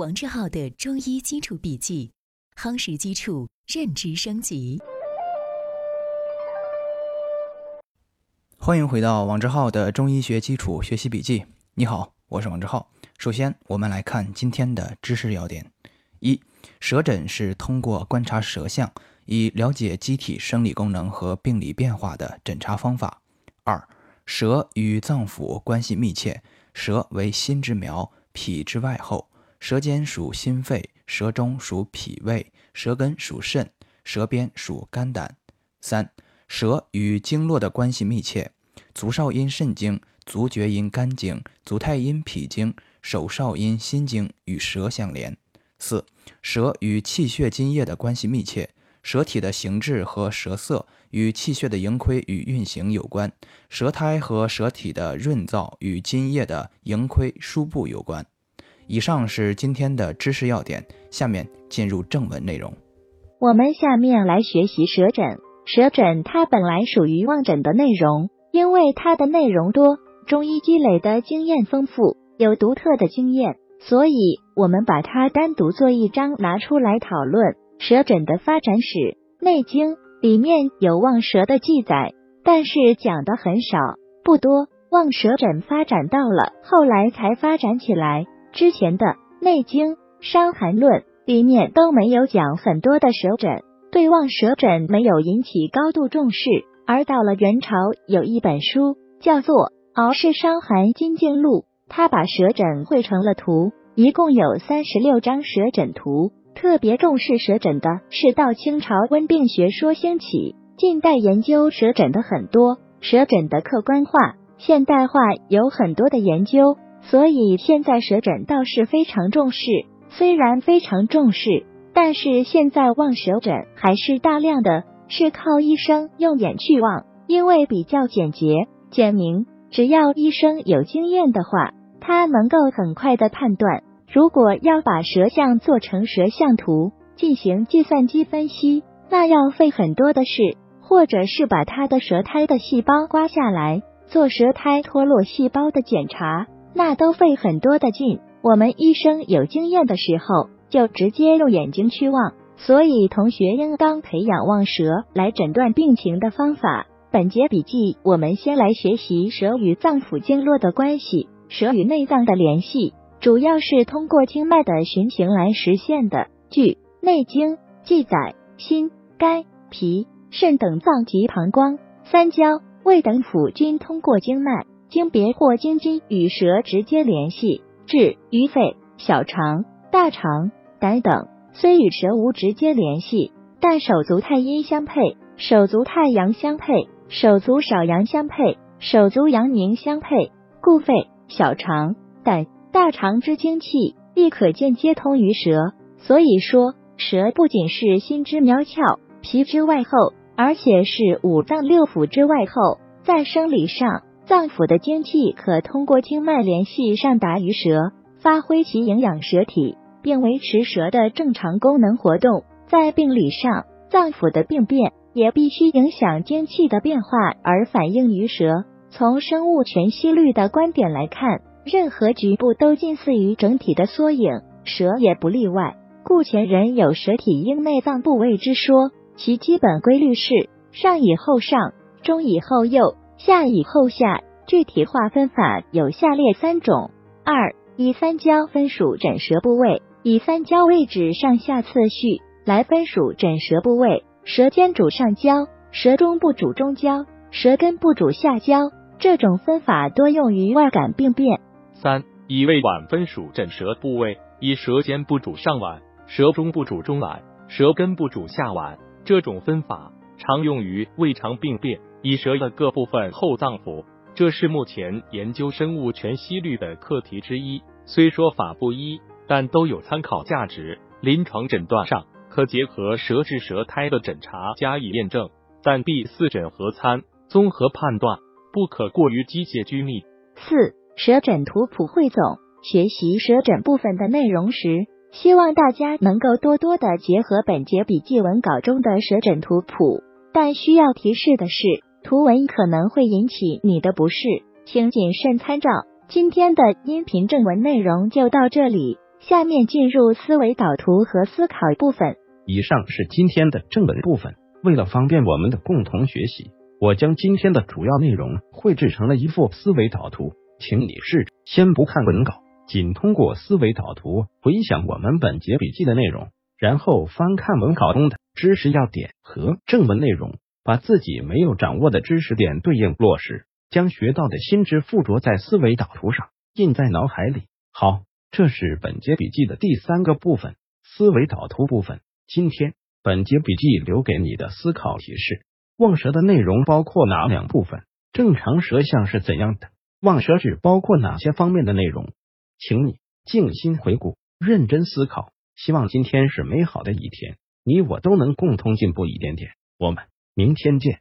王志浩的中医基础笔记，夯实基础，认知升级。欢迎回到王志浩的中医学基础学习笔记。你好，我是王志浩。首先，我们来看今天的知识要点：一、舌诊是通过观察舌象，以了解机体生理功能和病理变化的诊查方法。二、舌与脏腑关系密切，舌为心之苗，脾之外候。舌尖属心肺，舌中属脾胃，舌根属肾，舌边属肝胆。三、舌与经络的关系密切，足少阴肾经、足厥阴肝经、足太阴脾经、手少阴心经与舌相连。四、舌与气血津液的关系密切，舌体的形制和舌色与气血的盈亏与运行有关，舌苔和舌体的润燥与津液的盈亏输布有关。以上是今天的知识要点，下面进入正文内容。我们下面来学习舌诊。舌诊它本来属于望诊的内容，因为它的内容多，中医积累的经验丰富，有独特的经验，所以我们把它单独做一章拿出来讨论。舌诊的发展史，《内经》里面有望舌的记载，但是讲的很少，不多。望舌诊发展到了后来才发展起来。之前的《内经》《伤寒论》里面都没有讲很多的舌诊，对望舌诊没有引起高度重视。而到了元朝，有一本书叫做《敖氏伤寒金镜录》，他把舌诊绘成了图，一共有三十六张舌诊图。特别重视舌诊的是到清朝温病学说兴起，近代研究舌诊的很多，舌诊的客观化、现代化有很多的研究。所以现在舌诊倒是非常重视，虽然非常重视，但是现在望舌诊还是大量的是靠医生用眼去望，因为比较简洁简明，只要医生有经验的话，他能够很快的判断。如果要把舌象做成舌象图进行计算机分析，那要费很多的事，或者是把他的舌苔的细胞刮下来做舌苔脱落细胞的检查。那都费很多的劲。我们医生有经验的时候，就直接用眼睛去望。所以同学应当培养望舌来诊断病情的方法。本节笔记，我们先来学习舌与脏腑经络的关系。舌与内脏的联系，主要是通过经脉的循行来实现的。据《内经》记载，心、肝、脾、肾等脏及膀胱、三焦、胃等腑均通过经脉。经别或经筋与舌直接联系，至于肺、小肠、大肠、胆等，虽与舌无直接联系，但手足太阴相配，手足太阳相配，手足少阳相配，手足阳明相配，故肺、小肠、胆、大肠之精气，亦可见接通于舌。所以说，舌不仅是心之苗窍、皮之外候，而且是五脏六腑之外候，在生理上。脏腑的精气可通过经脉联系上达于舌，发挥其营养舌体，并维持舌的正常功能活动。在病理上，脏腑的病变也必须影响精气的变化而反映于舌。从生物全息律的观点来看，任何局部都近似于整体的缩影，舌也不例外。故前人有舌体应内脏部位之说，其基本规律是上以后上，中以后右。下以后下，具体划分法有下列三种：二、以三焦分属诊舌部位，以三焦位置上下次序来分属诊舌部位。舌尖主上焦，舌中部主中焦，舌根部主下焦。这种分法多用于外感病变。三、以胃脘分属诊舌部位，以舌尖部主上脘，舌中部主中脘，舌根部主下脘。这种分法常用于胃肠病变。以舌的各部分后脏腑，这是目前研究生物全息律的课题之一。虽说法不一，但都有参考价值。临床诊断上，可结合舌质舌苔的诊查加以验证，但必四诊合参，综合判断，不可过于机械拘泥。四舌诊图谱汇总，学习舌诊部分的内容时，希望大家能够多多的结合本节笔记文稿中的舌诊图谱。但需要提示的是。图文可能会引起你的不适，请谨慎参照。今天的音频正文内容就到这里，下面进入思维导图和思考部分。以上是今天的正文部分。为了方便我们的共同学习，我将今天的主要内容绘制成了一幅思维导图，请你试着先不看文稿，仅通过思维导图回想我们本节笔记的内容，然后翻看文稿中的知识要点和正文内容，把自己没有掌握的知识点对应落实，将学到的新知附着在思维导图上，印在脑海里。好，这是本节笔记的第三个部分——思维导图部分。今天。本节笔记留给你的思考提示：望舌的内容包括哪两部分？正常舌象是怎样的？望舌指包括哪些方面的内容？请你静心回顾，认真思考。希望今天是美好的一天，你我都能共同进步一点点。我们明天见。